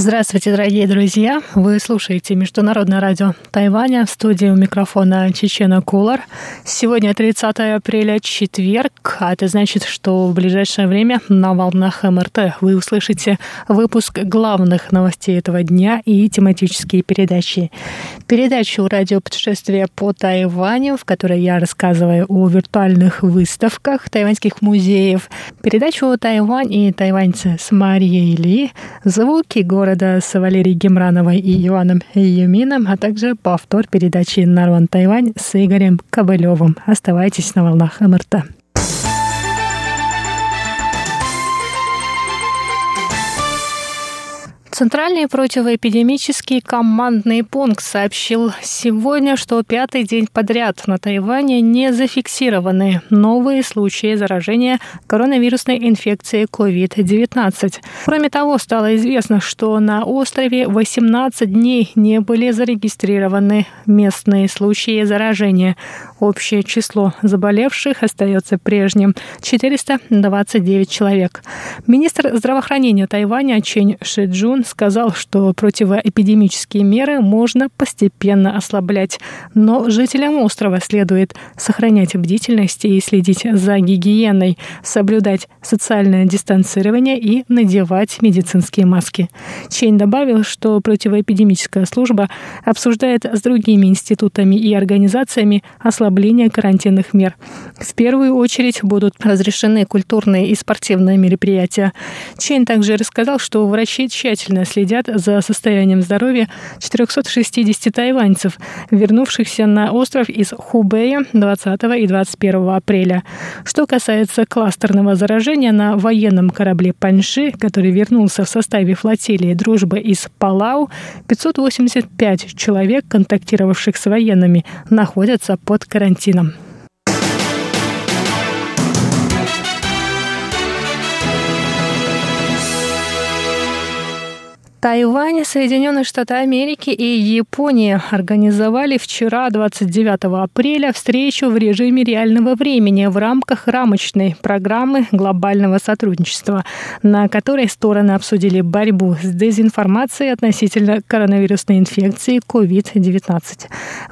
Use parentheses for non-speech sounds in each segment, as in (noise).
Здравствуйте, дорогие друзья! Вы слушаете Международное радио Тайваня. В студии у микрофона Чечена Кулар. Сегодня 30 апреля, четверг, а это значит, что в ближайшее время на волнах МРТ вы услышите выпуск главных новостей этого дня и тематические передачи. Передачу «Радиопутешествие по Тайваню», в которой я рассказываю о виртуальных выставках тайваньских музеев. Передачу «Тайвань и тайваньцы» с Марией Ли. Звуки города города с Валерией Гемрановой и Иваном Юмином, а также повтор передачи «Нарван Тайвань» с Игорем Кобылевым. Оставайтесь на волнах МРТ. Центральный противоэпидемический командный пункт сообщил сегодня, что пятый день подряд на Тайване не зафиксированы новые случаи заражения коронавирусной инфекцией COVID-19. Кроме того, стало известно, что на острове 18 дней не были зарегистрированы местные случаи заражения. Общее число заболевших остается прежним – 429 человек. Министр здравоохранения Тайваня Чен Шиджун сказал, что противоэпидемические меры можно постепенно ослаблять, но жителям острова следует сохранять бдительность и следить за гигиеной, соблюдать социальное дистанцирование и надевать медицинские маски. Чейн добавил, что противоэпидемическая служба обсуждает с другими институтами и организациями ослабление карантинных мер. В первую очередь будут разрешены культурные и спортивные мероприятия. Чейн также рассказал, что врачи тщательно внимательно следят за состоянием здоровья 460 тайваньцев, вернувшихся на остров из Хубэя 20 и 21 апреля. Что касается кластерного заражения на военном корабле Паньши, который вернулся в составе флотилии «Дружбы» из Палау, 585 человек, контактировавших с военными, находятся под карантином. Тайвань, Соединенные Штаты Америки и Япония организовали вчера, 29 апреля, встречу в режиме реального времени в рамках рамочной программы глобального сотрудничества, на которой стороны обсудили борьбу с дезинформацией относительно коронавирусной инфекции COVID-19.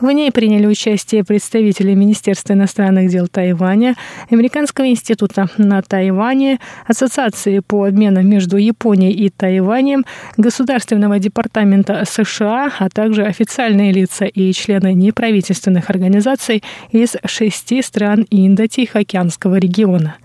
В ней приняли участие представители Министерства иностранных дел Тайваня, Американского института на Тайване, Ассоциации по обмену между Японией и Тайванем, Государственного департамента США, а также официальные лица и члены неправительственных организаций из шести стран Индо-Тихоокеанского региона.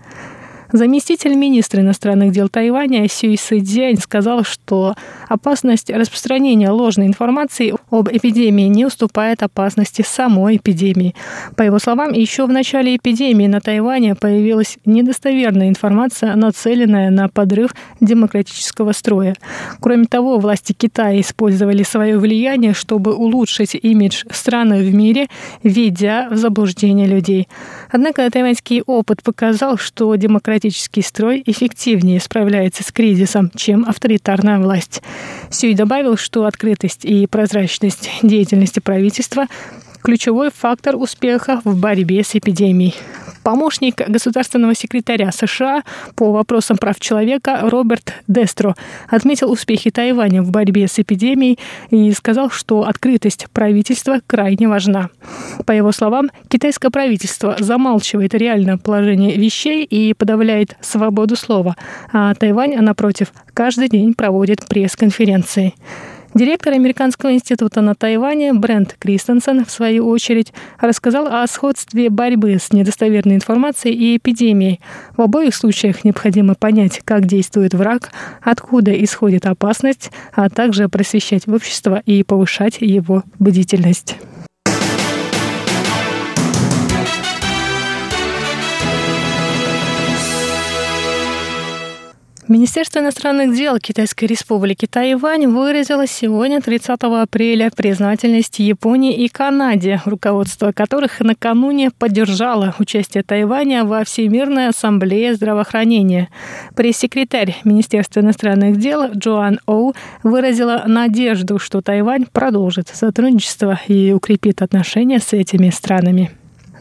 Заместитель министра иностранных дел Тайваня Сюй Сэдзянь сказал, что опасность распространения ложной информации об эпидемии не уступает опасности самой эпидемии. По его словам, еще в начале эпидемии на Тайване появилась недостоверная информация, нацеленная на подрыв демократического строя. Кроме того, власти Китая использовали свое влияние, чтобы улучшить имидж страны в мире, введя в заблуждение людей. Однако тайваньский опыт показал, что демократия демократический строй эффективнее справляется с кризисом, чем авторитарная власть. Сюй добавил, что открытость и прозрачность деятельности правительства ключевой фактор успеха в борьбе с эпидемией. Помощник государственного секретаря США по вопросам прав человека Роберт Дестро отметил успехи Тайваня в борьбе с эпидемией и сказал, что открытость правительства крайне важна. По его словам, китайское правительство замалчивает реальное положение вещей и подавляет свободу слова, а Тайвань, напротив, каждый день проводит пресс-конференции. Директор Американского института на Тайване Брент Кристенсен, в свою очередь, рассказал о сходстве борьбы с недостоверной информацией и эпидемией. В обоих случаях необходимо понять, как действует враг, откуда исходит опасность, а также просвещать общество и повышать его бдительность. Министерство иностранных дел Китайской Республики Тайвань выразило сегодня, 30 апреля, признательность Японии и Канаде, руководство которых накануне поддержало участие Тайваня во Всемирной ассамблее здравоохранения. Пресс-секретарь Министерства иностранных дел Джоан Оу выразила надежду, что Тайвань продолжит сотрудничество и укрепит отношения с этими странами.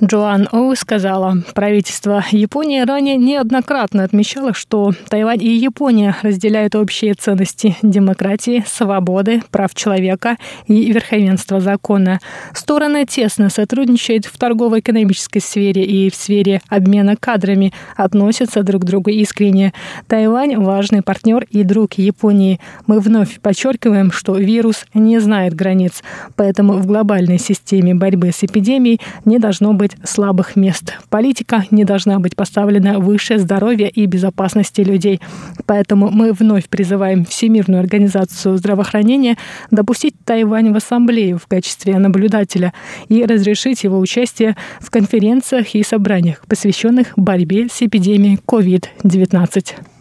Джоан Оу сказала, правительство Японии ранее неоднократно отмечало, что Тайвань и Япония разделяют общие ценности демократии, свободы, прав человека и верховенства закона. Стороны тесно сотрудничают в торгово-экономической сфере и в сфере обмена кадрами, относятся друг к другу искренне. Тайвань – важный партнер и друг Японии. Мы вновь подчеркиваем, что вирус не знает границ, поэтому в глобальной системе борьбы с эпидемией не должно быть быть слабых мест. Политика не должна быть поставлена выше здоровья и безопасности людей. Поэтому мы вновь призываем Всемирную организацию здравоохранения допустить Тайвань в ассамблею в качестве наблюдателя и разрешить его участие в конференциях и собраниях, посвященных борьбе с эпидемией COVID-19.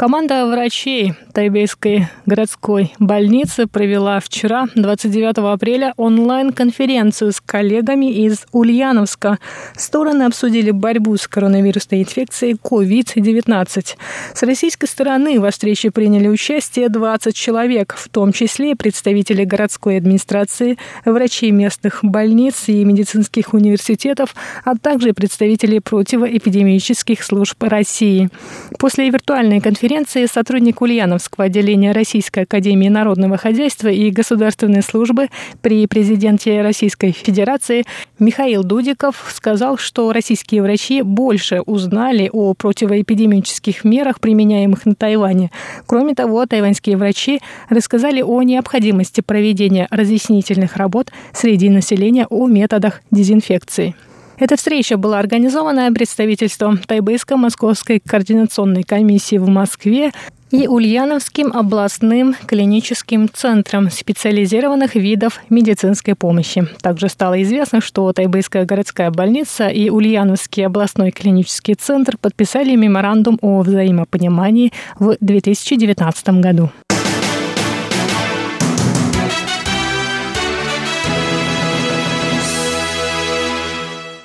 Команда врачей Тайбейской городской больницы провела вчера, 29 апреля, онлайн-конференцию с коллегами из Ульяновска. Стороны обсудили борьбу с коронавирусной инфекцией COVID-19. С российской стороны во встрече приняли участие 20 человек, в том числе представители городской администрации, врачей местных больниц и медицинских университетов, а также представители противоэпидемических служб России. После виртуальной конференции конференции сотрудник Ульяновского отделения Российской Академии Народного Хозяйства и Государственной службы при президенте Российской Федерации Михаил Дудиков сказал, что российские врачи больше узнали о противоэпидемических мерах, применяемых на Тайване. Кроме того, тайваньские врачи рассказали о необходимости проведения разъяснительных работ среди населения о методах дезинфекции. Эта встреча была организована представительством Тайбэйско-Московской координационной комиссии в Москве и Ульяновским областным клиническим центром специализированных видов медицинской помощи. Также стало известно, что Тайбэйская городская больница и Ульяновский областной клинический центр подписали меморандум о взаимопонимании в 2019 году.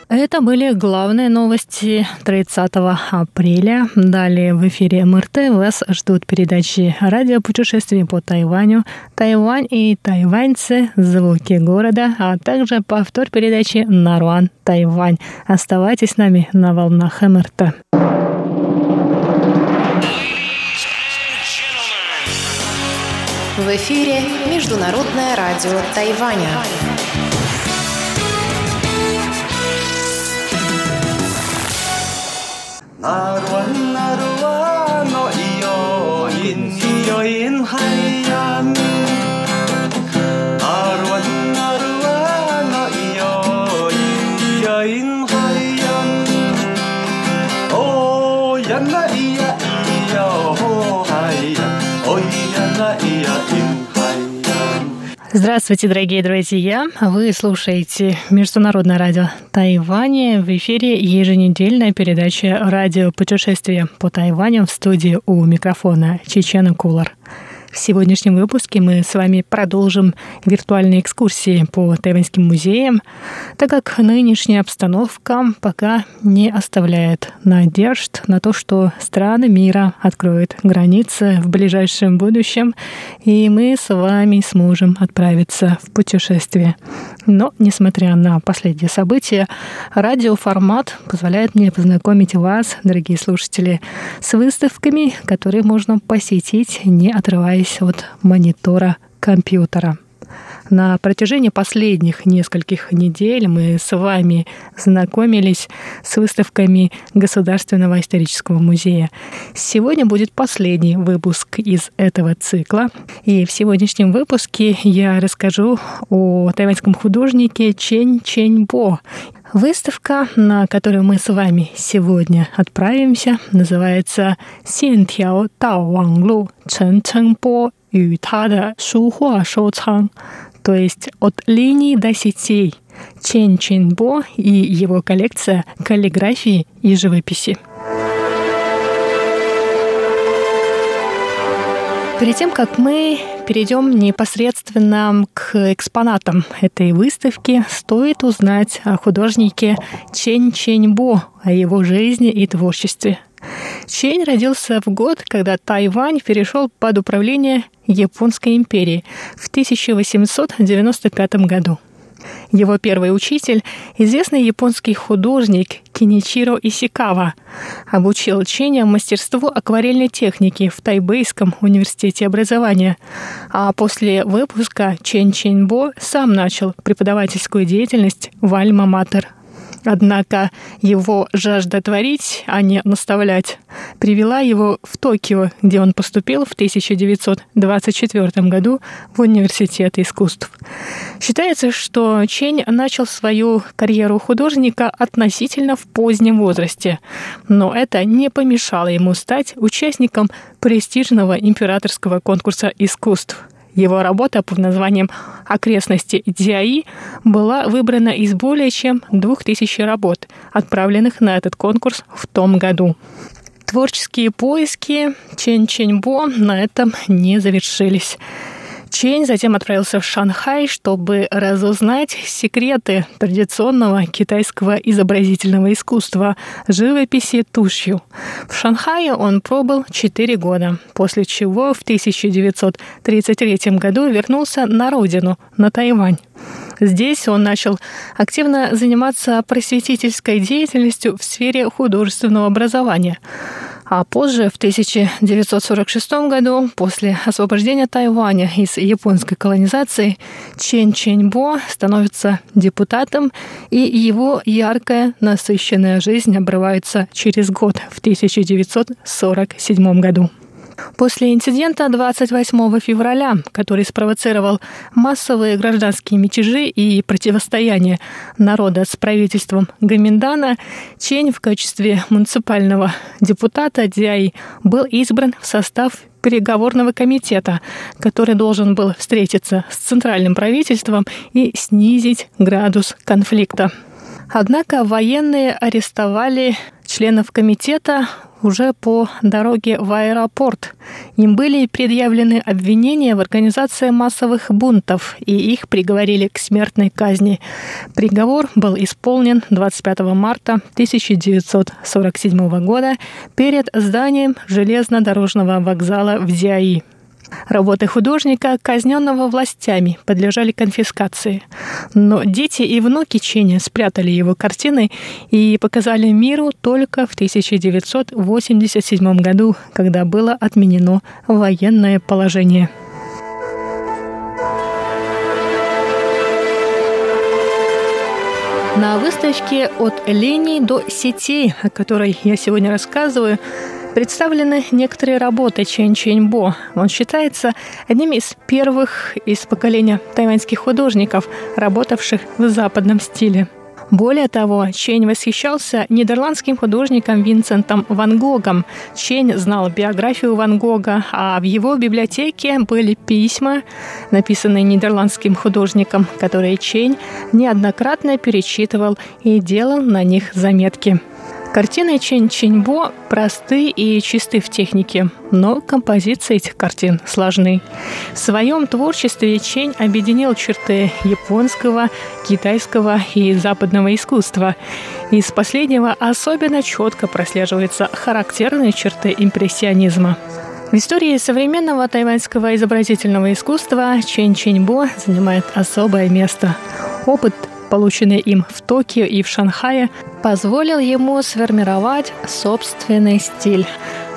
Это были главные новости 30 апреля. Далее в эфире МРТ вас ждут передачи радиопутешествия по Тайваню, Тайвань и тайваньцы, звуки города, а также повтор передачи Наруан, Тайвань. Оставайтесь с нами на волнах МРТ. В эфире Международное радио Тайваня. 啦罗啊，啦罗啊，我咿哟，咿哟，咿哈。Здравствуйте, дорогие друзья! Вы слушаете Международное радио Тайваня. В эфире еженедельная передача «Радио путешествия по Тайваню» в студии у микрофона Чечена Кулар. В сегодняшнем выпуске мы с вами продолжим виртуальные экскурсии по тайваньским музеям, так как нынешняя обстановка пока не оставляет надежд на то, что страны мира откроют границы в ближайшем будущем, и мы с вами сможем отправиться в путешествие. Но, несмотря на последние события, радиоформат позволяет мне познакомить вас, дорогие слушатели, с выставками, которые можно посетить, не отрываясь оторвались от монитора компьютера. На протяжении последних нескольких недель мы с вами знакомились с выставками Государственного исторического музея. Сегодня будет последний выпуск из этого цикла. И в сегодняшнем выпуске я расскажу о тайваньском художнике Чень Чень Бо. Выставка, на которую мы с вами сегодня отправимся, называется «Синтяо Тао Ванглу Чэн Чэн По и Тада Шухуа Шоу Цан», то есть «От линий до сетей» Чен Чин Бо и его коллекция каллиграфии и живописи. Перед тем, как мы перейдем непосредственно к экспонатам этой выставки, стоит узнать о художнике Чен Ченьбо, о его жизни и творчестве. Чень родился в год, когда Тайвань перешел под управление Японской империи в 1895 году. Его первый учитель – известный японский художник Киничиро Исикава. Обучил Ченя мастерству акварельной техники в Тайбэйском университете образования. А после выпуска Чен Ченбо сам начал преподавательскую деятельность в Альма-Матер Однако его жажда творить, а не наставлять, привела его в Токио, где он поступил в 1924 году в Университет искусств. Считается, что Чень начал свою карьеру художника относительно в позднем возрасте, но это не помешало ему стать участником престижного императорского конкурса искусств – его работа под названием «Окрестности Дзяи» была выбрана из более чем двух тысяч работ, отправленных на этот конкурс в том году. Творческие поиски Чен Ченьбо на этом не завершились. Чень затем отправился в Шанхай, чтобы разузнать секреты традиционного китайского изобразительного искусства – живописи тушью. В Шанхае он пробыл 4 года, после чего в 1933 году вернулся на родину, на Тайвань. Здесь он начал активно заниматься просветительской деятельностью в сфере художественного образования – а позже, в 1946 году, после освобождения Тайваня из японской колонизации, Чен Ченьбо становится депутатом, и его яркая, насыщенная жизнь обрывается через год, в 1947 году. После инцидента 28 февраля, который спровоцировал массовые гражданские мятежи и противостояние народа с правительством Гаминдана, Чень в качестве муниципального депутата Дзяи был избран в состав переговорного комитета, который должен был встретиться с центральным правительством и снизить градус конфликта. Однако военные арестовали членов комитета уже по дороге в аэропорт. Им были предъявлены обвинения в организации массовых бунтов, и их приговорили к смертной казни. Приговор был исполнен 25 марта 1947 года перед зданием железнодорожного вокзала в Диаи. Работы художника, казненного властями, подлежали конфискации. Но дети и внуки Ченя спрятали его картины и показали миру только в 1987 году, когда было отменено военное положение. На выставке «От линий до сетей», о которой я сегодня рассказываю, представлены некоторые работы Чен Ченьбо. Он считается одним из первых из поколения тайваньских художников, работавших в западном стиле. Более того, Чень восхищался нидерландским художником Винсентом Ван Гогом. Чень знал биографию Ван Гога, а в его библиотеке были письма, написанные нидерландским художником, которые Чень неоднократно перечитывал и делал на них заметки. Картины Чен Ченьбо просты и чисты в технике, но композиции этих картин сложны. В своем творчестве Чень объединил черты японского, китайского и западного искусства. Из последнего особенно четко прослеживаются характерные черты импрессионизма. В истории современного тайваньского изобразительного искусства Чен Ченьбо занимает особое место. Опыт полученный им в Токио и в Шанхае, позволил ему сформировать собственный стиль.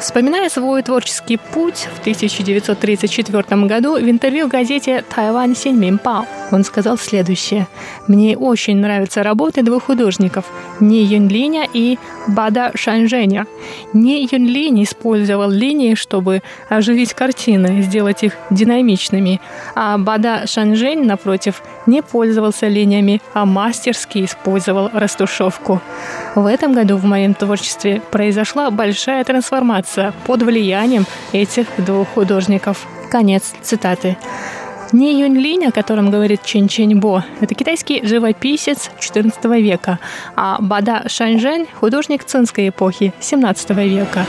Вспоминая свой творческий путь в 1934 году в интервью газете «Тайвань Синьминпао», он сказал следующее. «Мне очень нравятся работы двух художников – Ни Юнлиня и Бада Шанжэня. Ни Юнлинь использовал линии, чтобы оживить картины, сделать их динамичными, а Бада Шанжэнь, напротив, не пользовался линиями, а мастерски использовал растушевку. В этом году в моем творчестве произошла большая трансформация под влиянием этих двух художников. Конец цитаты. Не Юнь Линь, о котором говорит Чен Чень Бо, это китайский живописец XIV века, а Бада Шаньжэнь – художник цинской эпохи XVII века.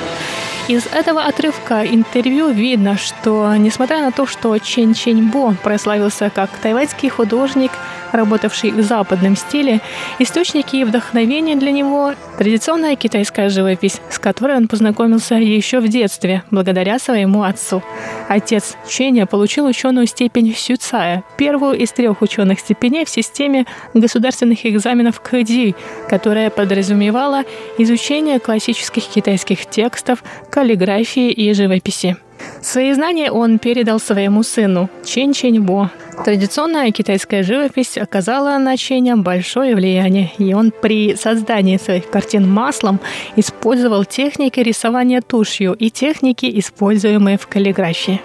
Из этого отрывка интервью видно, что, несмотря на то, что Чен Чень Бо прославился как тайваньский художник – работавший в западном стиле, источники и вдохновения для него – традиционная китайская живопись, с которой он познакомился еще в детстве, благодаря своему отцу. Отец Ченя получил ученую степень Сюцая, первую из трех ученых степеней в системе государственных экзаменов КДИ, которая подразумевала изучение классических китайских текстов, каллиграфии и живописи. Свои знания он передал своему сыну Чен Ченьбо. Традиционная китайская живопись оказала на Ченя большое влияние, и он при создании своих картин маслом использовал техники рисования тушью и техники, используемые в каллиграфии.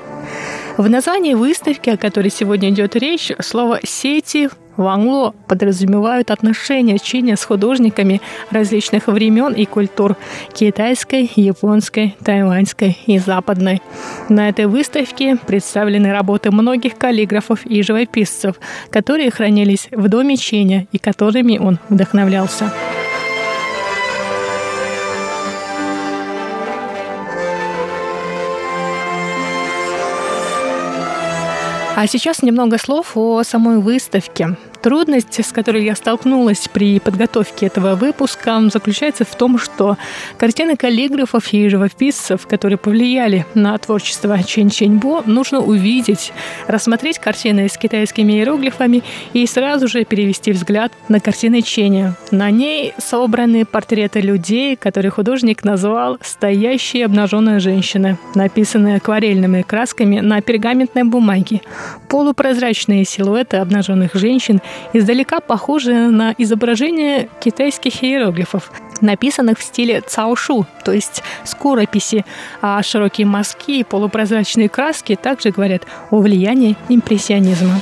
В названии выставки, о которой сегодня идет речь, слово «сети» Вангло подразумевают отношения Чини с художниками различных времен и культур – китайской, японской, тайваньской и западной. На этой выставке представлены работы многих каллиграфов и живописцев, которые хранились в доме Чиня и которыми он вдохновлялся. А сейчас немного слов о самой выставке. Трудность, с которой я столкнулась при подготовке этого выпуска, заключается в том, что картины каллиграфов и живописцев, которые повлияли на творчество Чен Ченьбо, нужно увидеть, рассмотреть картины с китайскими иероглифами и сразу же перевести взгляд на картины Ченя. На ней собраны портреты людей, которые художник назвал «стоящие обнаженные женщины», написанные акварельными красками на пергаментной бумаге. Полупрозрачные силуэты обнаженных женщин – издалека похожи на изображение китайских иероглифов, написанных в стиле цаошу, то есть скорописи, а широкие мазки и полупрозрачные краски также говорят о влиянии импрессионизма.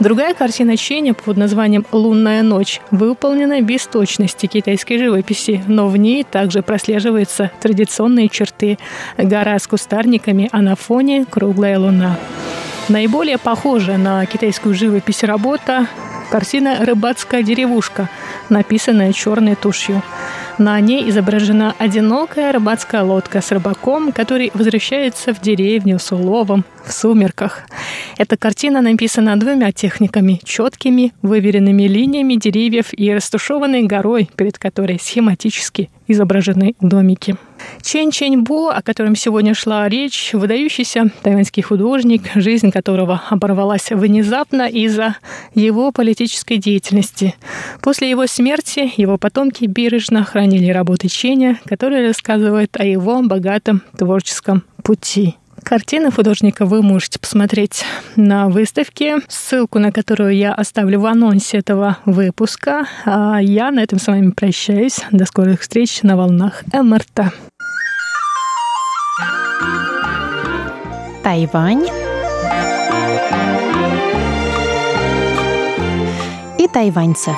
Другая картина Ченя под названием «Лунная ночь» выполнена без точности китайской живописи, но в ней также прослеживаются традиционные черты – гора с кустарниками, а на фоне круглая луна. Наиболее похожая на китайскую живопись работа Картина «Рыбацкая деревушка», написанная черной тушью. На ней изображена одинокая рыбацкая лодка с рыбаком, который возвращается в деревню с уловом в сумерках. Эта картина написана двумя техниками – четкими, выверенными линиями деревьев и растушеванной горой, перед которой схематически изображены домики. Чен Чень Бо, о котором сегодня шла речь, выдающийся тайваньский художник, жизнь которого оборвалась внезапно из-за его политической деятельности. После его смерти его потомки бережно хранили работы Ченя, которые рассказывают о его богатом творческом пути. Картины художника вы можете посмотреть на выставке, ссылку на которую я оставлю в анонсе этого выпуска. А я на этом с вами прощаюсь. До скорых встреч на волнах МРТ. Тайвань и тайваньцы.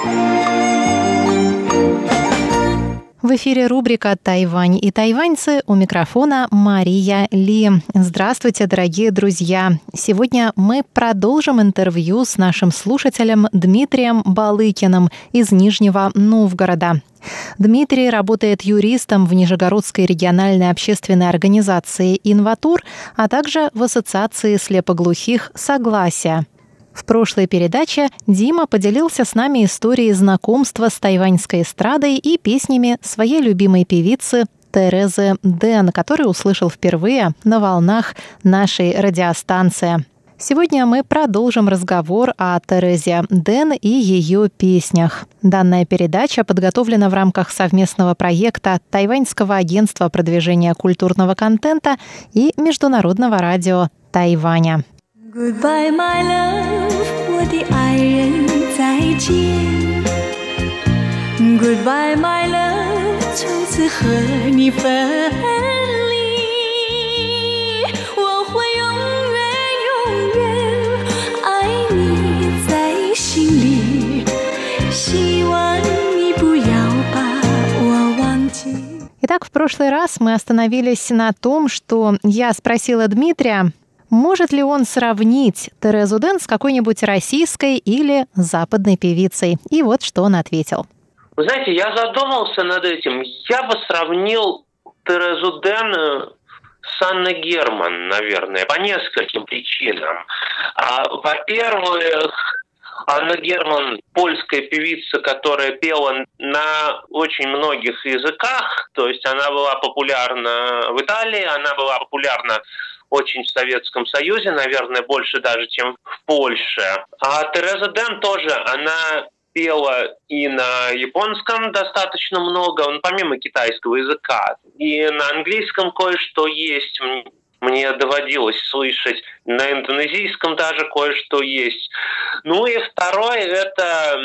В эфире рубрика «Тайвань и тайваньцы» у микрофона Мария Ли. Здравствуйте, дорогие друзья! Сегодня мы продолжим интервью с нашим слушателем Дмитрием Балыкиным из Нижнего Новгорода. Дмитрий работает юристом в Нижегородской региональной общественной организации «Инватур», а также в Ассоциации слепоглухих «Согласия». В прошлой передаче Дима поделился с нами историей знакомства с тайваньской эстрадой и песнями своей любимой певицы Терезы Дэн, который услышал впервые на волнах нашей радиостанции. Сегодня мы продолжим разговор о Терезе Дэн и ее песнях. Данная передача подготовлена в рамках совместного проекта Тайваньского агентства продвижения культурного контента и Международного радио Тайваня. Goodbye, my love，我的爱人再见。Goodbye, my love，从此和你分离。我会永远永远爱你在心里，希望你不要把我忘记。Итак, в прошлый раз мы остановились на том, что я спросила Дмитрия, может ли он сравнить Терезу Дэн с какой-нибудь российской или западной певицей. И вот что он ответил. Вы знаете, я задумался над этим. Я бы сравнил Терезу Дэн э, с Анной Герман, наверное, по нескольким причинам. А, во-первых, Анна Герман – польская певица, которая пела на очень многих языках. То есть она была популярна в Италии, она была популярна очень в Советском Союзе, наверное, больше даже, чем в Польше. А Тереза Дэн тоже, она пела и на японском достаточно много, ну, помимо китайского языка. И на английском кое-что есть. Мне доводилось слышать на индонезийском даже кое-что есть. Ну и второе это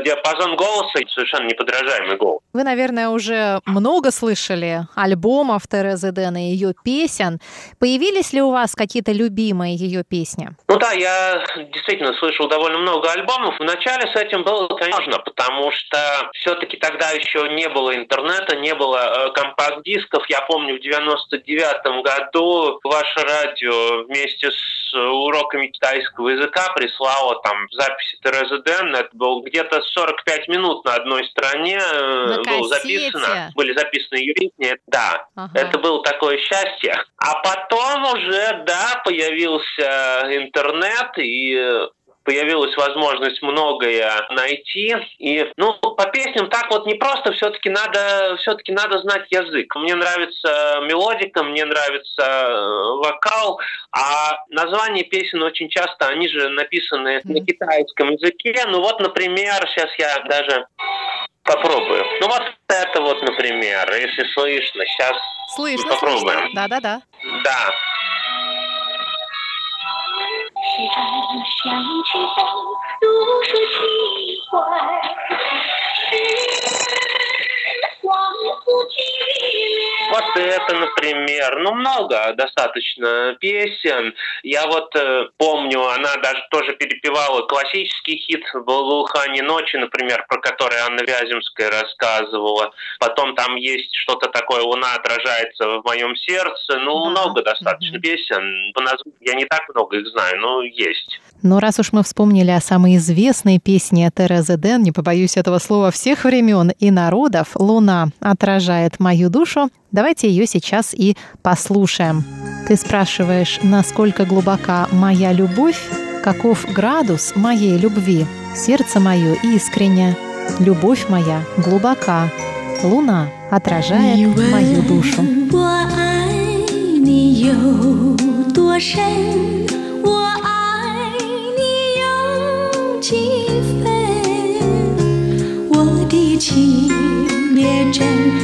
диапазон голоса совершенно неподражаемый голос. Вы, наверное, уже много слышали альбомов Терезы Дэн и ее песен. Появились ли у вас какие-то любимые ее песни? Ну да, я действительно слышал довольно много альбомов. Вначале с этим было, конечно, потому что все-таки тогда еще не было интернета, не было э, компакт-дисков. Я помню, в 99 году ваше радио вместе с уроками китайского языка прислало там записи Терезы Дэн. Это был где-то 45 минут на одной стороне э, на было записано, были записаны ее песни, да, ага. это было такое счастье. А потом уже, да, появился интернет и появилась возможность многое найти. И, ну, по песням так вот не просто, все-таки надо, все-таки надо знать язык. Мне нравится мелодика, мне нравится э, вокал, а названия песен очень часто, они же написаны на китайском языке. Ну вот, например, сейчас я даже попробую. Ну вот это вот, например, если слышно, сейчас слышно, попробуем. Слышно. Да-да-да. Да. 想一想情风如诗情怀。Вот это, например. Ну, много достаточно песен. Я вот э, помню, она даже тоже перепевала классический хит «Вулхане ночи», например, про который Анна Вяземская рассказывала. Потом там есть что-то такое «Луна отражается в моем сердце». Ну, много достаточно песен. По названию я не так много их знаю, но есть. Но раз уж мы вспомнили о самой известной песне Терезы Дэн, не побоюсь этого слова, всех времен и народов, «Луна отражает мою душу», давайте ее сейчас и послушаем. Ты спрашиваешь, насколько глубока моя любовь, каков градус моей любви. Сердце мое искренне, любовь моя глубока. Луна отражает мою душу. 几真。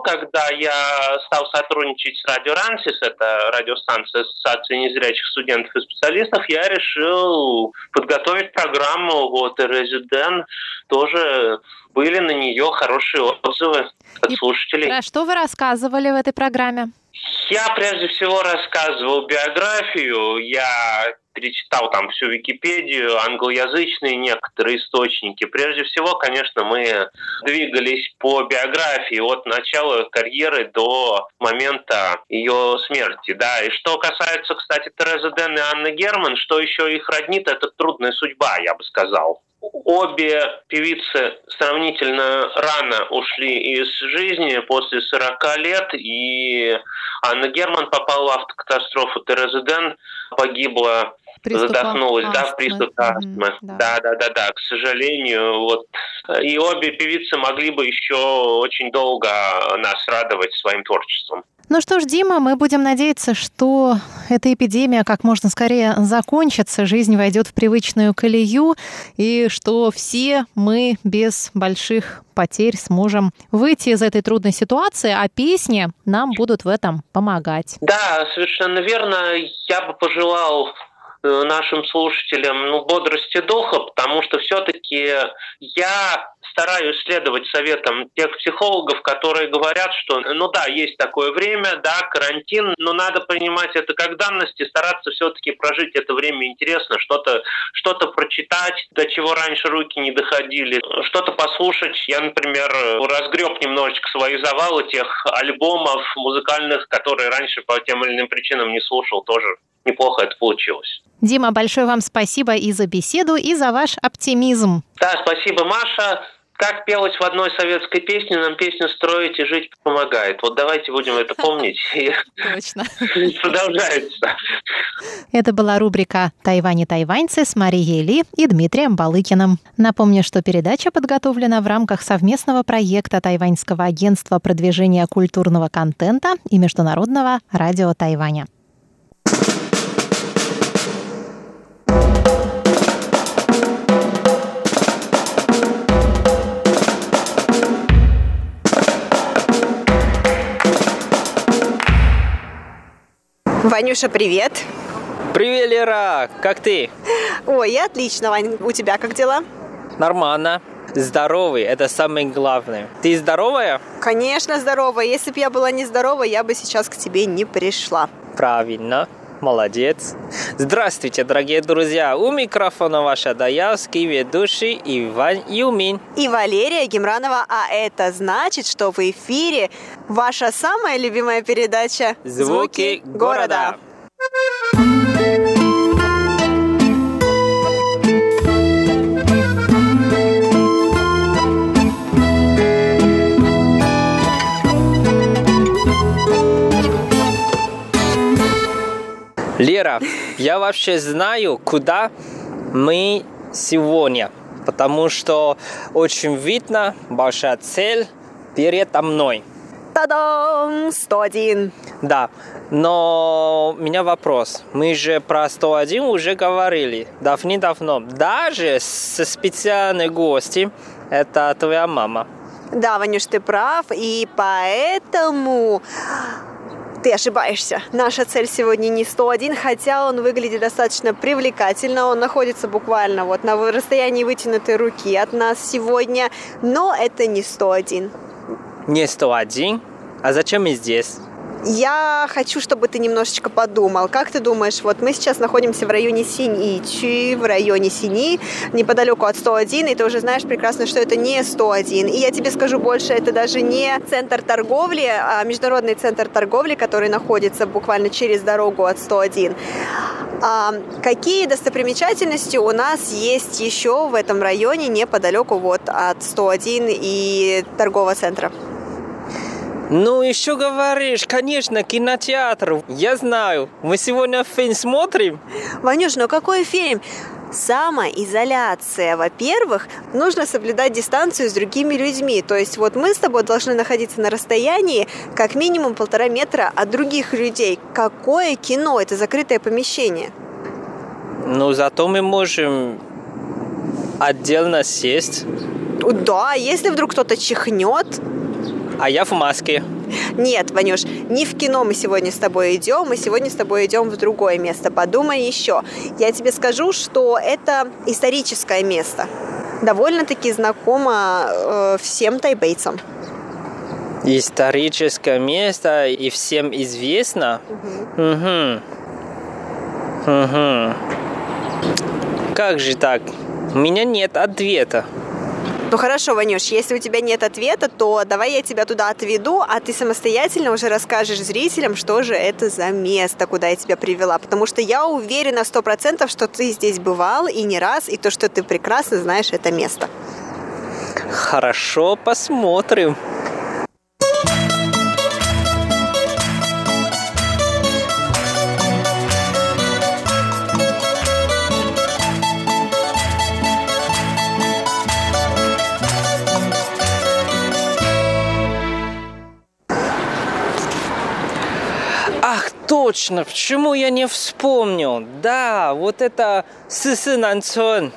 когда я стал сотрудничать с Радио Рансис, это радиостанция Ассоциации незрячих студентов и специалистов, я решил подготовить программу вот и Резиден. Тоже были на нее хорошие отзывы от И слушателей. Про что вы рассказывали в этой программе? Я прежде всего рассказывал биографию, я перечитал там всю Википедию, англоязычные некоторые источники. Прежде всего, конечно, мы двигались по биографии от начала карьеры до момента ее смерти. Да. И что касается, кстати, Терезы Ден и Анны Герман, что еще их роднит, это трудная судьба, я бы сказал. Обе певицы сравнительно рано ушли из жизни, после 40 лет, и Анна Герман попала в автокатастрофу. Тереза Ден погибла Приступа задохнулась, да, в астмы. приступе астмы. да. Да, да, да, да. К сожалению, вот. И обе певицы могли бы еще очень долго нас радовать своим творчеством. Ну что ж, Дима, мы будем надеяться, что эта эпидемия как можно скорее закончится, жизнь войдет в привычную колею, и что все мы без больших потерь сможем выйти из этой трудной ситуации, а песни нам будут в этом помогать. Да, совершенно верно. Я бы пожелал нашим слушателям ну, бодрости духа, потому что все-таки я стараюсь следовать советам тех психологов, которые говорят, что, ну да, есть такое время, да, карантин, но надо принимать это как данность и стараться все-таки прожить это время интересно, что-то что прочитать, до чего раньше руки не доходили, что-то послушать. Я, например, разгреб немножечко свои завалы тех альбомов музыкальных, которые раньше по тем или иным причинам не слушал, тоже неплохо это получилось. Дима, большое вам спасибо и за беседу, и за ваш оптимизм. Да, спасибо, Маша. Как пелось в одной советской песне, нам песню «Строить и жить помогает». Вот давайте будем это помнить. Точно. (laughs) продолжается. Это была рубрика «Тайвань и тайваньцы» с Марией Ли и Дмитрием Балыкиным. Напомню, что передача подготовлена в рамках совместного проекта Тайваньского агентства продвижения культурного контента и Международного радио Тайваня. Ванюша, привет. Привет, Лера! Как ты? Ой, я отлично, Вань. У тебя как дела? Нормально. Здоровый, это самое главное. Ты здоровая? Конечно, здорово. Если бы я была нездорова, я бы сейчас к тебе не пришла. Правильно. Молодец. Здравствуйте, дорогие друзья. У микрофона ваша даявский ведущий Иван Юмин. И Валерия Гемранова, а это значит, что в эфире ваша самая любимая передача Звуки города. Лера, я вообще знаю, куда мы сегодня, потому что очень видно большая цель передо мной. Та-дам! 101. Да, но у меня вопрос. Мы же про 101 уже говорили давным-давно. Даже со специальной гости, это твоя мама. Да, Ванюш, ты прав. И поэтому Ты ошибаешься. Наша цель сегодня не 101, хотя он выглядит достаточно привлекательно. Он находится буквально вот на расстоянии вытянутой руки от нас сегодня, но это не 101. Не 101? А зачем мы здесь? Я хочу, чтобы ты немножечко подумал. Как ты думаешь, вот мы сейчас находимся в районе Синичи, в районе Сини, неподалеку от 101, и ты уже знаешь прекрасно, что это не 101. И я тебе скажу больше, это даже не центр торговли, а международный центр торговли, который находится буквально через дорогу от 101. А какие достопримечательности у нас есть еще в этом районе неподалеку вот от 101 и торгового центра? Ну, еще говоришь, конечно, кинотеатр. Я знаю. Мы сегодня фильм смотрим. Ванюш, ну какой фильм? Самоизоляция. Во-первых, нужно соблюдать дистанцию с другими людьми. То есть вот мы с тобой должны находиться на расстоянии как минимум полтора метра от других людей. Какое кино? Это закрытое помещение. Ну, зато мы можем отдельно сесть. Да, если вдруг кто-то чихнет, а я в маске. Нет, Ванюш, не в кино мы сегодня с тобой идем, мы сегодня с тобой идем в другое место. Подумай еще. Я тебе скажу, что это историческое место. Довольно-таки знакомо э, всем тайбейцам. Историческое место и всем известно? Угу. Угу. Угу. Как же так? У меня нет ответа. Ну хорошо, Ванюш, если у тебя нет ответа, то давай я тебя туда отведу, а ты самостоятельно уже расскажешь зрителям, что же это за место, куда я тебя привела. Потому что я уверена сто процентов, что ты здесь бывал и не раз, и то, что ты прекрасно знаешь это место. Хорошо, посмотрим. Точно, почему я не вспомнил? Да, вот это Сысы Нанцон.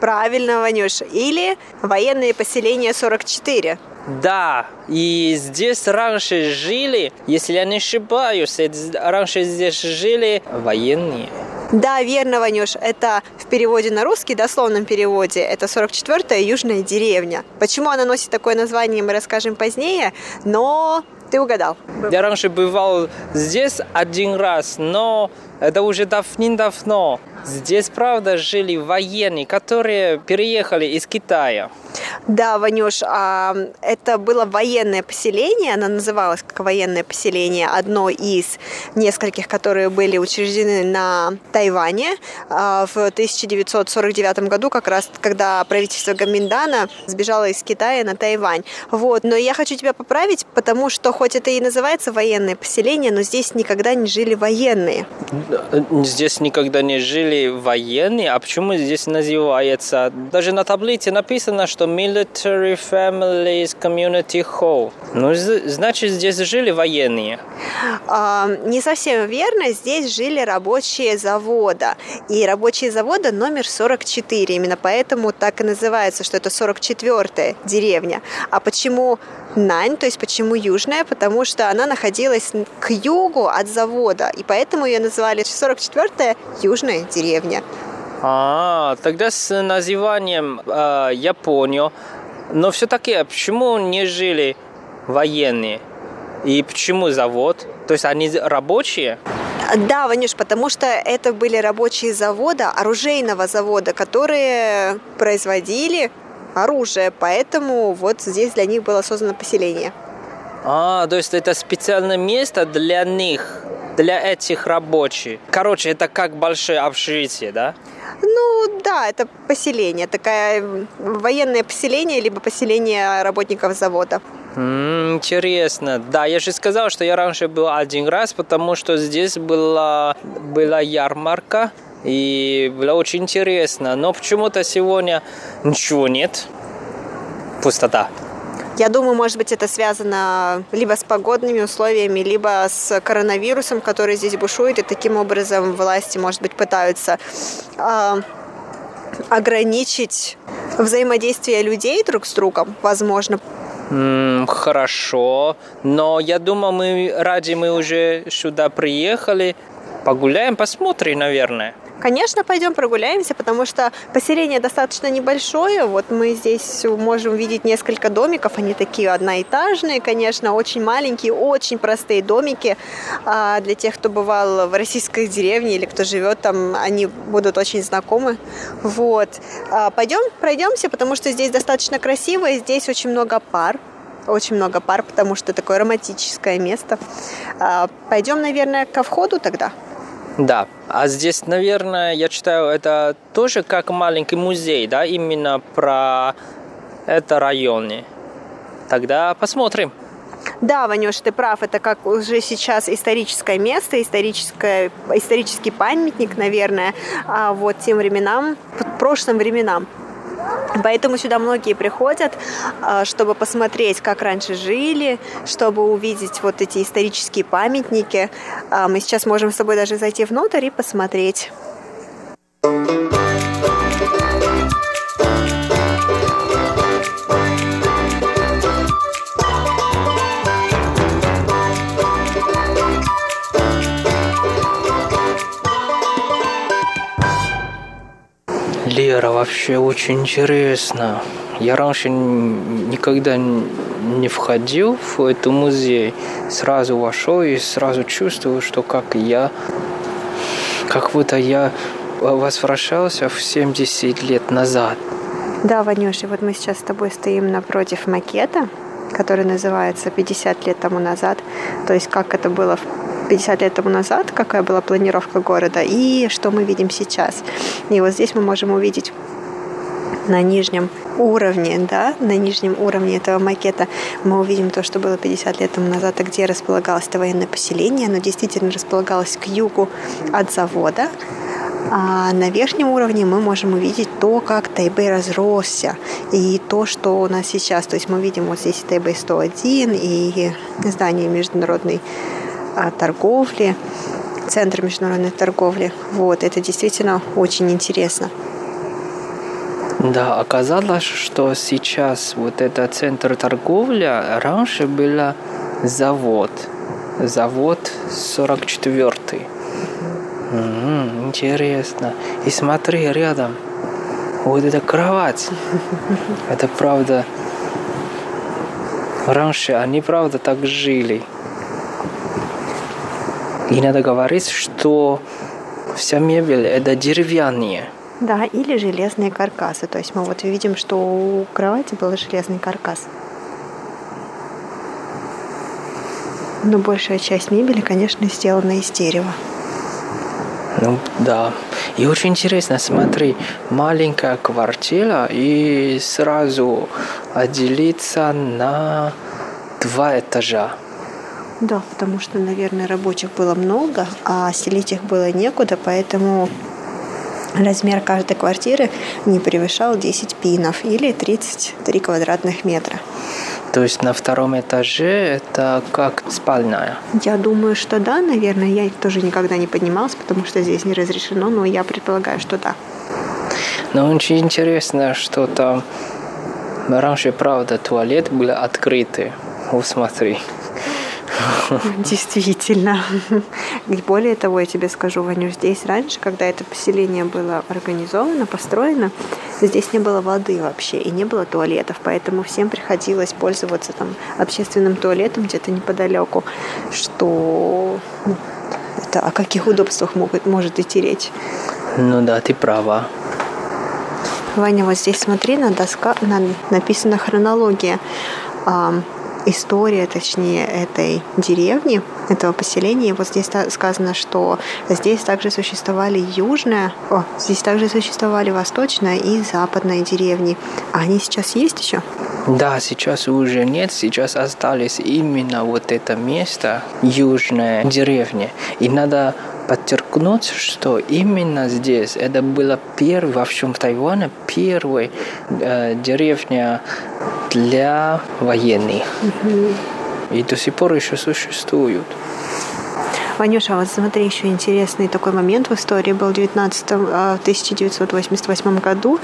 Правильно, Ванюш. Или военные поселения 44. Да, и здесь раньше жили, если я не ошибаюсь, раньше здесь жили военные. Да, верно, Ванюш, это в переводе на русский, дословном переводе, это 44-я южная деревня. Почему она носит такое название, мы расскажем позднее, но ты угадал. Я раньше бывал здесь один раз, но это уже давным-давно. Здесь, правда, жили военные, которые переехали из Китая. Да, Ванюш, а, это было военное поселение, оно называлось как военное поселение, одно из нескольких, которые были учреждены на Тайване а, в 1949 году, как раз когда правительство Гаминдана сбежало из Китая на Тайвань. Вот, но я хочу тебя поправить, потому что хоть это и называется военное поселение, но здесь никогда не жили военные. Здесь никогда не жили военные, а почему здесь называется? Даже на таблице написано, что Military Families Community Hall. Ну, значит, здесь жили военные. А, не совсем верно. Здесь жили рабочие завода. И рабочие завода номер 44. Именно поэтому так и называется, что это 44-я деревня. А почему Нань, то есть почему южная? Потому что она находилась к югу от завода. И поэтому ее назвали 44-я южная деревня. А, тогда с названием э, я понял. Но все-таки а почему не жили военные? И почему завод? То есть они рабочие? Да, Ванюш, потому что это были рабочие завода, оружейного завода, которые производили оружие, поэтому вот здесь для них было создано поселение. А, то есть это специальное место для них, для этих рабочих. Короче, это как большое общежитие, да? Ну да, это поселение, такое военное поселение, либо поселение работников завода. Mm, интересно. Да, я же сказал, что я раньше был один раз, потому что здесь была, была ярмарка, и было очень интересно. Но почему-то сегодня ничего нет. Пустота. Я думаю, может быть, это связано либо с погодными условиями, либо с коронавирусом, который здесь бушует, и таким образом власти, может быть, пытаются э, ограничить взаимодействие людей друг с другом, возможно. М, Хорошо, но я думаю, мы ради мы уже сюда приехали, погуляем, посмотрим, наверное. Конечно, пойдем прогуляемся, потому что поселение достаточно небольшое. Вот мы здесь можем видеть несколько домиков. Они такие одноэтажные, конечно, очень маленькие, очень простые домики. А Для тех, кто бывал в российской деревне или кто живет там, они будут очень знакомы. Вот. А Пойдем, пройдемся, потому что здесь достаточно красиво, и здесь очень много пар. Очень много пар, потому что такое романтическое место. А, Пойдем, наверное, ко входу тогда. Да, а здесь, наверное, я читаю, это тоже как маленький музей, да, именно про это районе. Тогда посмотрим. Да, Ванюш, ты прав, это как уже сейчас историческое место, историческое, исторический памятник, наверное, а вот тем временам, прошлым временам. Поэтому сюда многие приходят, а, чтобы посмотреть, как раньше жили, чтобы увидеть вот эти исторические памятники. А, Мы сейчас можем с тобой даже зайти внутрь и посмотреть. Вообще очень интересно. Я раньше никогда не входил в этот музей. Сразу вошел и сразу чувствую, что как я, как будто я возвращался в 70 лет назад. Да, Ванюша, вот мы сейчас с тобой стоим напротив макета, который называется «50 лет тому назад». То есть как это было в 50 лет тому назад, какая была планировка города и что мы видим сейчас. И вот здесь мы можем увидеть на нижнем уровне, да, на нижнем уровне этого макета мы увидим то, что было 50 лет тому назад, а где располагалось это военное поселение. Оно действительно располагалось к югу от завода. А на верхнем уровне мы можем увидеть то, как Тайбэй разросся, и то, что у нас сейчас. То есть мы видим вот здесь Тайбэй 101 и здание международной а, торговли, центр международной торговли. Вот, это действительно очень интересно. Да, оказалось, что сейчас вот этот центр торговли раньше был завод. Завод 44 М, Интересно. И смотри, рядом вот эта кровать. (laughs) Это правда. Раньше они правда так жили. И надо говорить, что вся мебель это деревянная. Да, или железные каркасы. То есть мы вот видим, что у кровати был железный каркас. Но большая часть мебели, конечно, сделана из дерева. Ну да. И очень интересно, смотри, маленькая квартира и сразу отделиться на два этажа. Да, потому что, наверное, рабочих было много, а селить их было некуда, поэтому размер каждой квартиры не превышал 10 пинов или 33 квадратных метра. То есть на втором этаже это как спальная. Я думаю, что да, наверное. Я тоже никогда не поднималась, потому что здесь не разрешено, но я предполагаю, что да. Но очень интересно, что там раньше, правда, туалет был открытый. Вот смотри. (laughs) Действительно. И более того, я тебе скажу, Ваню, здесь раньше, когда это поселение было организовано, построено, здесь не было воды вообще и не было туалетов, поэтому всем приходилось пользоваться там общественным туалетом где-то неподалеку, что ну, это о каких удобствах могут, может идти речь. Ну да, ты права. Ваня, вот здесь смотри, на доска на, написана хронология. История, точнее, этой деревни, этого поселения. Вот здесь сказано, что здесь также существовали южная, о, здесь также существовали восточная и западная деревни. А они сейчас есть еще? Да, сейчас уже нет, сейчас остались именно вот это место, южная деревня. И надо подчеркнуть, что именно здесь это было первый, во всем Тайване, первая э, деревня для военных. И до сих пор еще существуют. Ванюша, вот смотри, еще интересный такой момент в истории был в 19, а, 1988 году.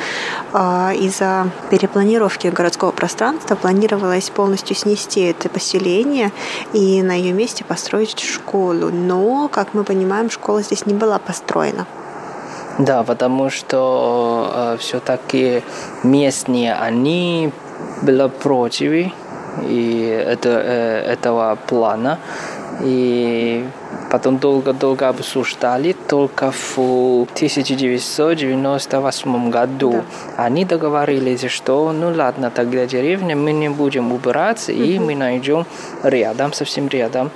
а, Из-за перепланировки городского пространства планировалось полностью снести это поселение и на ее месте построить школу. Но, как мы понимаем, школа здесь не была построена. Да, потому что все-таки местные, они были против и это, э, этого плана. И потом долго-долго обсуждали, только в 1998 году Да. они договорились, что ну ладно, тогда деревня мы не будем убираться, и мы найдем рядом, совсем рядом,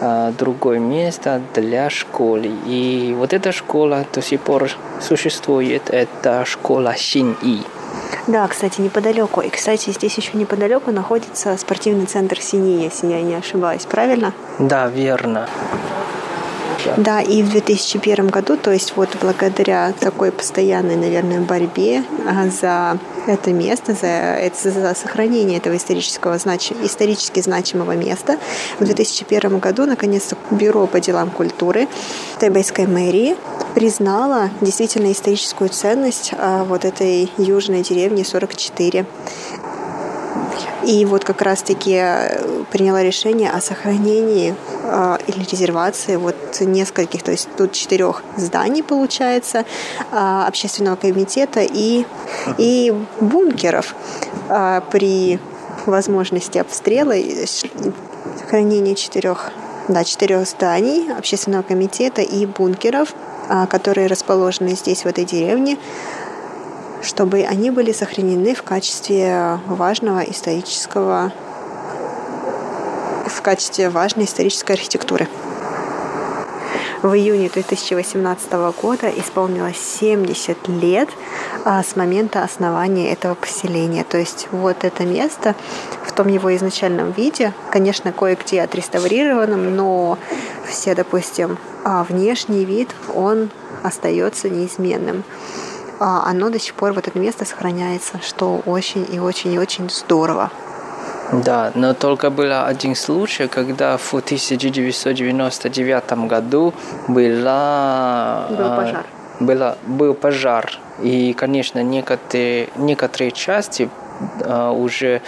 а, другое место для школы. И вот эта школа до сих пор существует, это школа Синьи. Да, кстати, неподалеку. И, кстати, здесь еще неподалеку находится спортивный центр Сини, если я не ошибаюсь, правильно? Да, верно. Да, и в 2001 году, то есть вот благодаря такой постоянной, наверное, борьбе а, за это место, за, это- за сохранение этого исторического значи- исторически значимого места, в 2001 году, наконец-то, Бюро по делам культуры Тайбэйской мэрии признало действительно историческую ценность а, вот этой южной деревни 44. И вот как раз-таки э, приняла решение о сохранении э, или резервации вот нескольких, то есть тут четырех зданий получается, э, общественного комитета и, и бункеров э, при возможности обстрела хранение четырех, да, четырех зданий общественного комитета и бункеров, а, которые расположены здесь, в этой деревне, чтобы они были сохранены в качестве важного исторического в качестве важной исторической архитектуры. В июне 2018 года исполнилось 70 лет а, с момента основания этого поселения. То есть вот это место в том его изначальном виде, конечно, кое-где отреставрированном, но все, допустим, а, внешний вид, он остается неизменным. А, Оно до сих пор, вот это место сохраняется, что очень и очень и очень здорово. Да, но только был один случай, когда в 1999 году была, Был а, пожар. была, был пожар. И, конечно, некоторые, некоторые части а, уже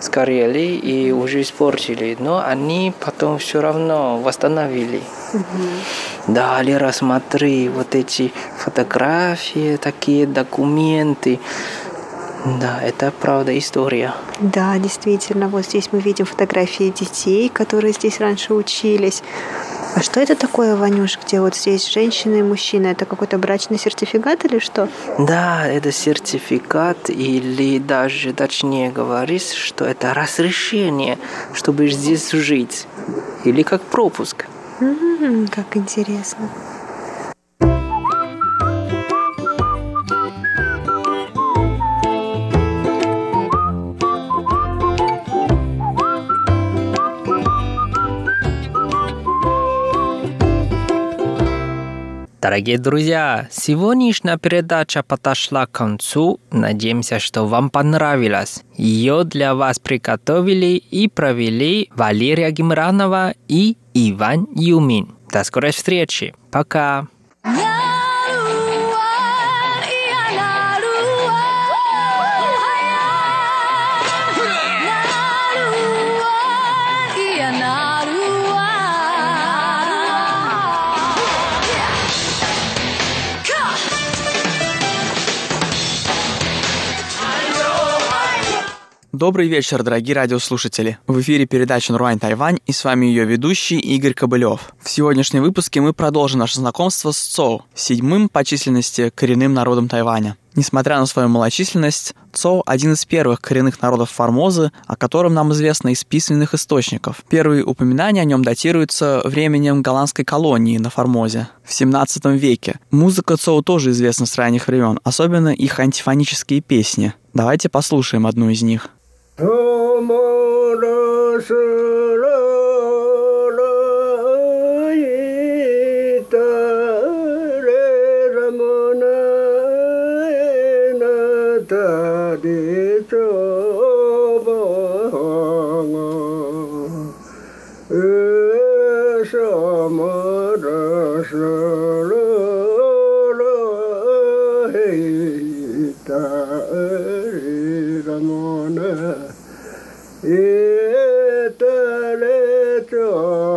сгорели и уже испортили, но они потом все равно восстановили. Да, Лера, смотри, вот эти фотографии, такие документы. Да, это правда история. Да, действительно, вот здесь мы видим фотографии детей, которые здесь раньше учились. А что это такое, Ванюш, где вот здесь женщина и мужчина? Это какой-то брачный сертификат или что? Да, это сертификат или даже точнее говорить, что это разрешение, чтобы здесь жить. Или как пропуск. М, как интересно. Дорогие друзья, сегодняшняя передача подошла к концу. Надеемся, что вам понравилось. Ее для вас приготовили и провели Валерия Гимранова и Иван Юмин. До скорой встречи. Пока. Добрый вечер, дорогие радиослушатели. В эфире передача «Нурвань Тайвань» и с вами ее ведущий Игорь Кобылев. В сегодняшнем выпуске мы продолжим наше знакомство с Цоу, седьмым по численности коренным народом Тайваня. Несмотря на свою малочисленность, Цоу – один из первых коренных народов Формозы, о котором нам известно из письменных источников. Первые упоминания о нем датируются временем голландской колонии на Формозе в 17 веке. Музыка Цоу тоже известна с ранних времен, особенно их антифонические песни. Давайте послушаем одну из них. Oh.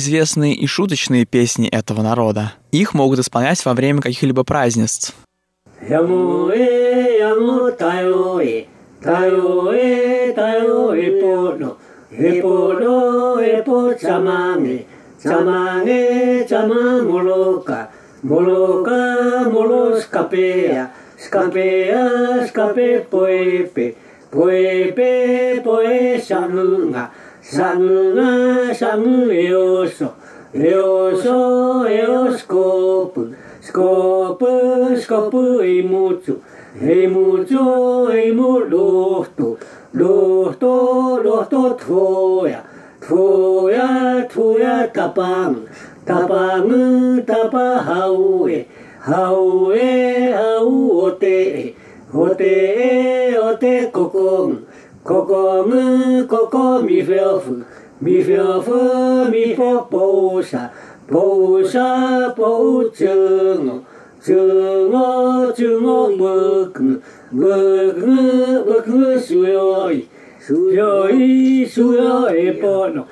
известные и шуточные песни этого народа. Их могут исполнять во время каких-либо празднеств. Moloka, moloskapea, skapea, skape poepe, よしょよしこぷしこぷしこぷいもちょいもちょいもロフト。ロフトロフトとやとやとやたぱんたぱんたぱはうえはうえはうおておておてここんここむここみふよふ mi phiêu phơ mi phơ bồ sa bồ sa bồ trường trường ngô trường ngô mực mực ngư mực ngư suy suy suy bọn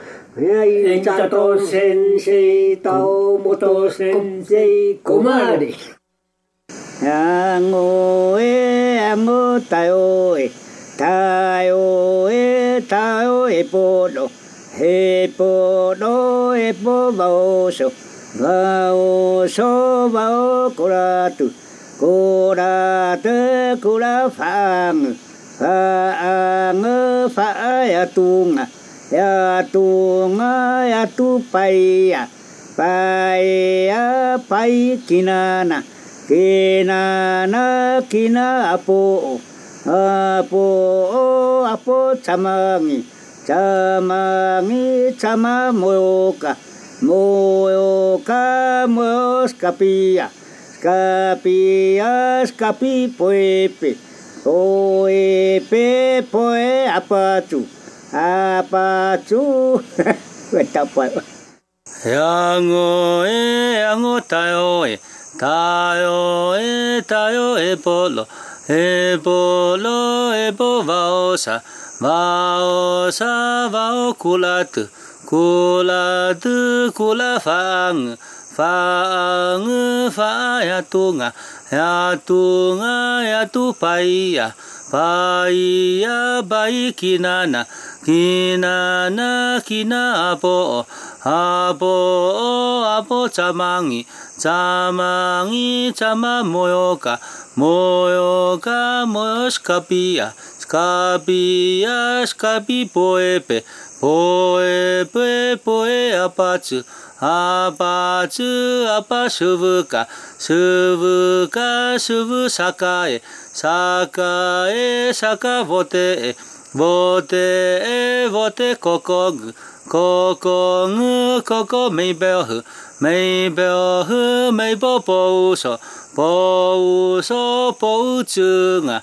Ai chato sensei tao moto ma đi À ngô ê mô tai ôi tai ôi tai ôi bộ đồ He po no he po vào so vao so cô ra tu kura te kura phang phang pha ya tu ngà. Ya tu ngà ya tu pai ya pai ya pai kinana kinana kina apo apo apo Chama mi chama moyoka, moyoka moyos capia capilla capi poepe, poepe poe apachu, apachu. Yango (laughs) e yango tayo e, tayo e tayo e polo, e polo e po vaosa. Vaosa vao kulat kulat kula fang fang fa ya tunga ya tunga ya tu pai ya pai ya bai kinana kinana kina apo apo apo chamangi chamangi chama moyoka moyoka moyo カビアシカビポエペ、ポエペポエアパツ、アパツアパシュブカ、シュブカシュブサカエ、サカエサカボテエ、ボテエボテココグ、ココグココメイベオフ、メイベオフメイボポウソ、ポウソポウチュガ、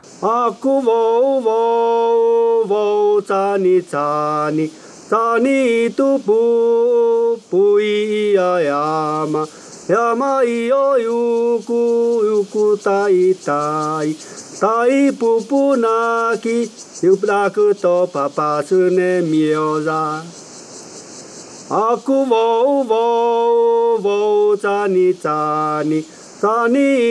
阿古沃 mau, mau, 咋你都不不一样呀嘛。呀嘛咿哟哟古哟古扎伊大伊大伊不不那个不那 yama iyo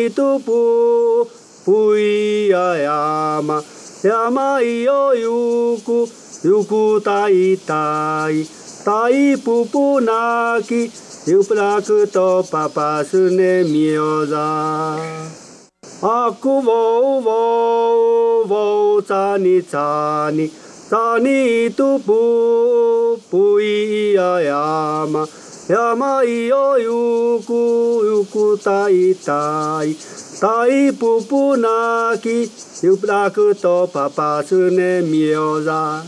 yuku, yuku taitai, いややまいよゆくゆくたいたいたいぷぷなきゆぷらくとパパすねみよざあくぼうぼうぼうさにさにさにとぷぷいややまいよゆくゆくたいたいタイププナキユプラクトパパスネミオザ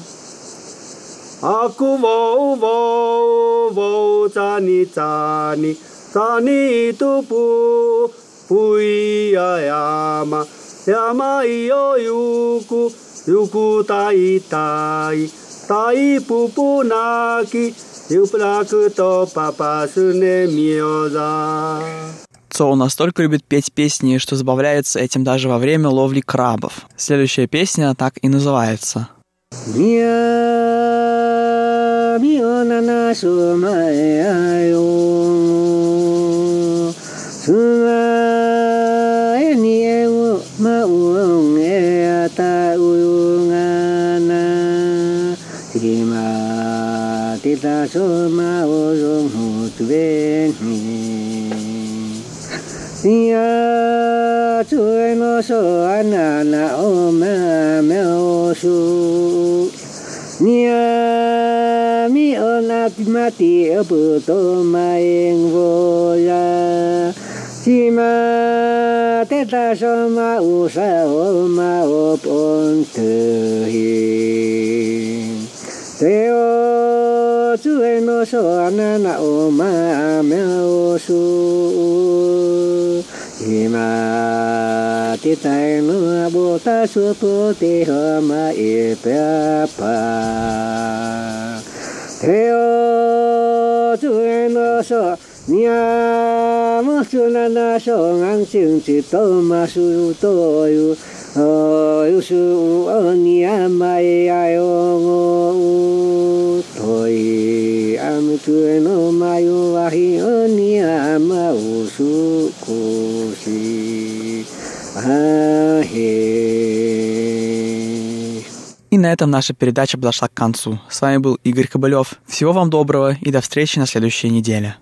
アクボウボウボウザニザニザニトププイヤヤマヤマイヨユクユクタイタイタイププナキユプラクトパパスネミオザ Цоу настолько любит петь песни, что забавляется этим даже во время ловли крабов. Следующая песня так и называется. ta so ya chuối nó sợ anh à na ô mà mèo su nia mi ô na ma ti ở bờ tô mà em vô ra si ma te ta so ma u sa, ô ma ô pon tư hi. Te ô, chuối nó sợ anh à na ô mà mèo su 今朝起来，我步出菩提，我迈一步啊。太阳出来，我说：你呀，莫说那那说，俺心事多，莫说多有，有时我你呀，莫要让我多疑。И на этом наша передача подошла к концу. С вами был Игорь Кобылев. Всего вам доброго и до встречи на следующей неделе.